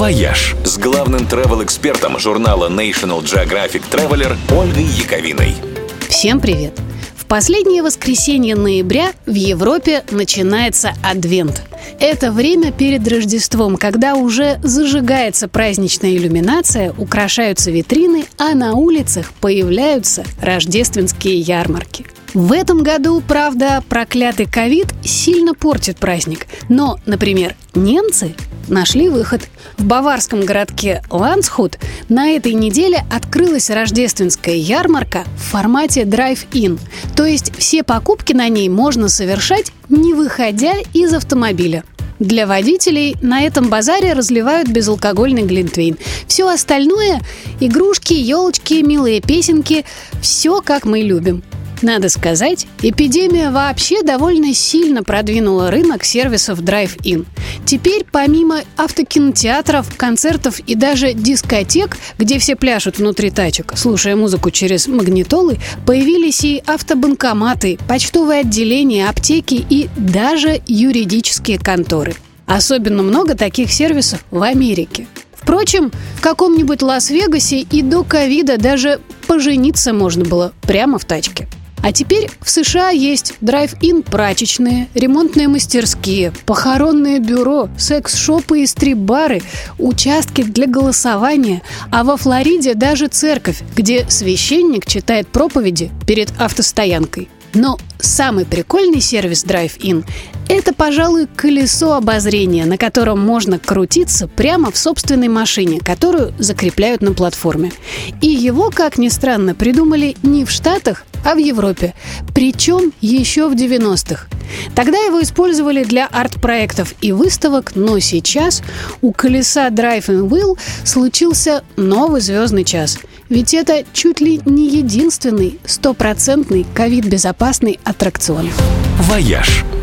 «Вояж» с главным travel- экспертом журнала National Geographic Traveler Ольгой Яковиной. Всем привет! В последнее воскресенье ноября в Европе начинается Адвент. Это время перед Рождеством, когда уже зажигается праздничная иллюминация, украшаются витрины, а на улицах появляются рождественские ярмарки. В этом году, правда, проклятый ковид сильно портит праздник. Но, например, немцы нашли выход. В баварском городке Лансхут на этой неделе открылась рождественская ярмарка в формате драйв-ин. То есть все покупки на ней можно совершать, не выходя из автомобиля. Для водителей на этом базаре разливают безалкогольный глинтвейн. Все остальное – игрушки, елочки, милые песенки – все как мы любим. Надо сказать, эпидемия вообще довольно сильно продвинула рынок сервисов Drive-In. Теперь помимо автокинотеатров, концертов и даже дискотек, где все пляшут внутри тачек, слушая музыку через магнитолы, появились и автобанкоматы, почтовые отделения, аптеки и даже юридические конторы. Особенно много таких сервисов в Америке. Впрочем, в каком-нибудь Лас-Вегасе и до ковида даже пожениться можно было прямо в тачке. А теперь в США есть драйв-ин прачечные, ремонтные мастерские, похоронное бюро, секс-шопы и стрип-бары, участки для голосования, а во Флориде даже церковь, где священник читает проповеди перед автостоянкой. Но самый прикольный сервис Drive-In – это, пожалуй, колесо обозрения, на котором можно крутиться прямо в собственной машине, которую закрепляют на платформе. И его, как ни странно, придумали не в Штатах, а в Европе. Причем еще в 90-х. Тогда его использовали для арт-проектов и выставок, но сейчас у колеса Драйв and Wheel случился новый звездный час. Ведь это чуть ли не единственный стопроцентный ковид-безопасный аттракцион. «Вояж» –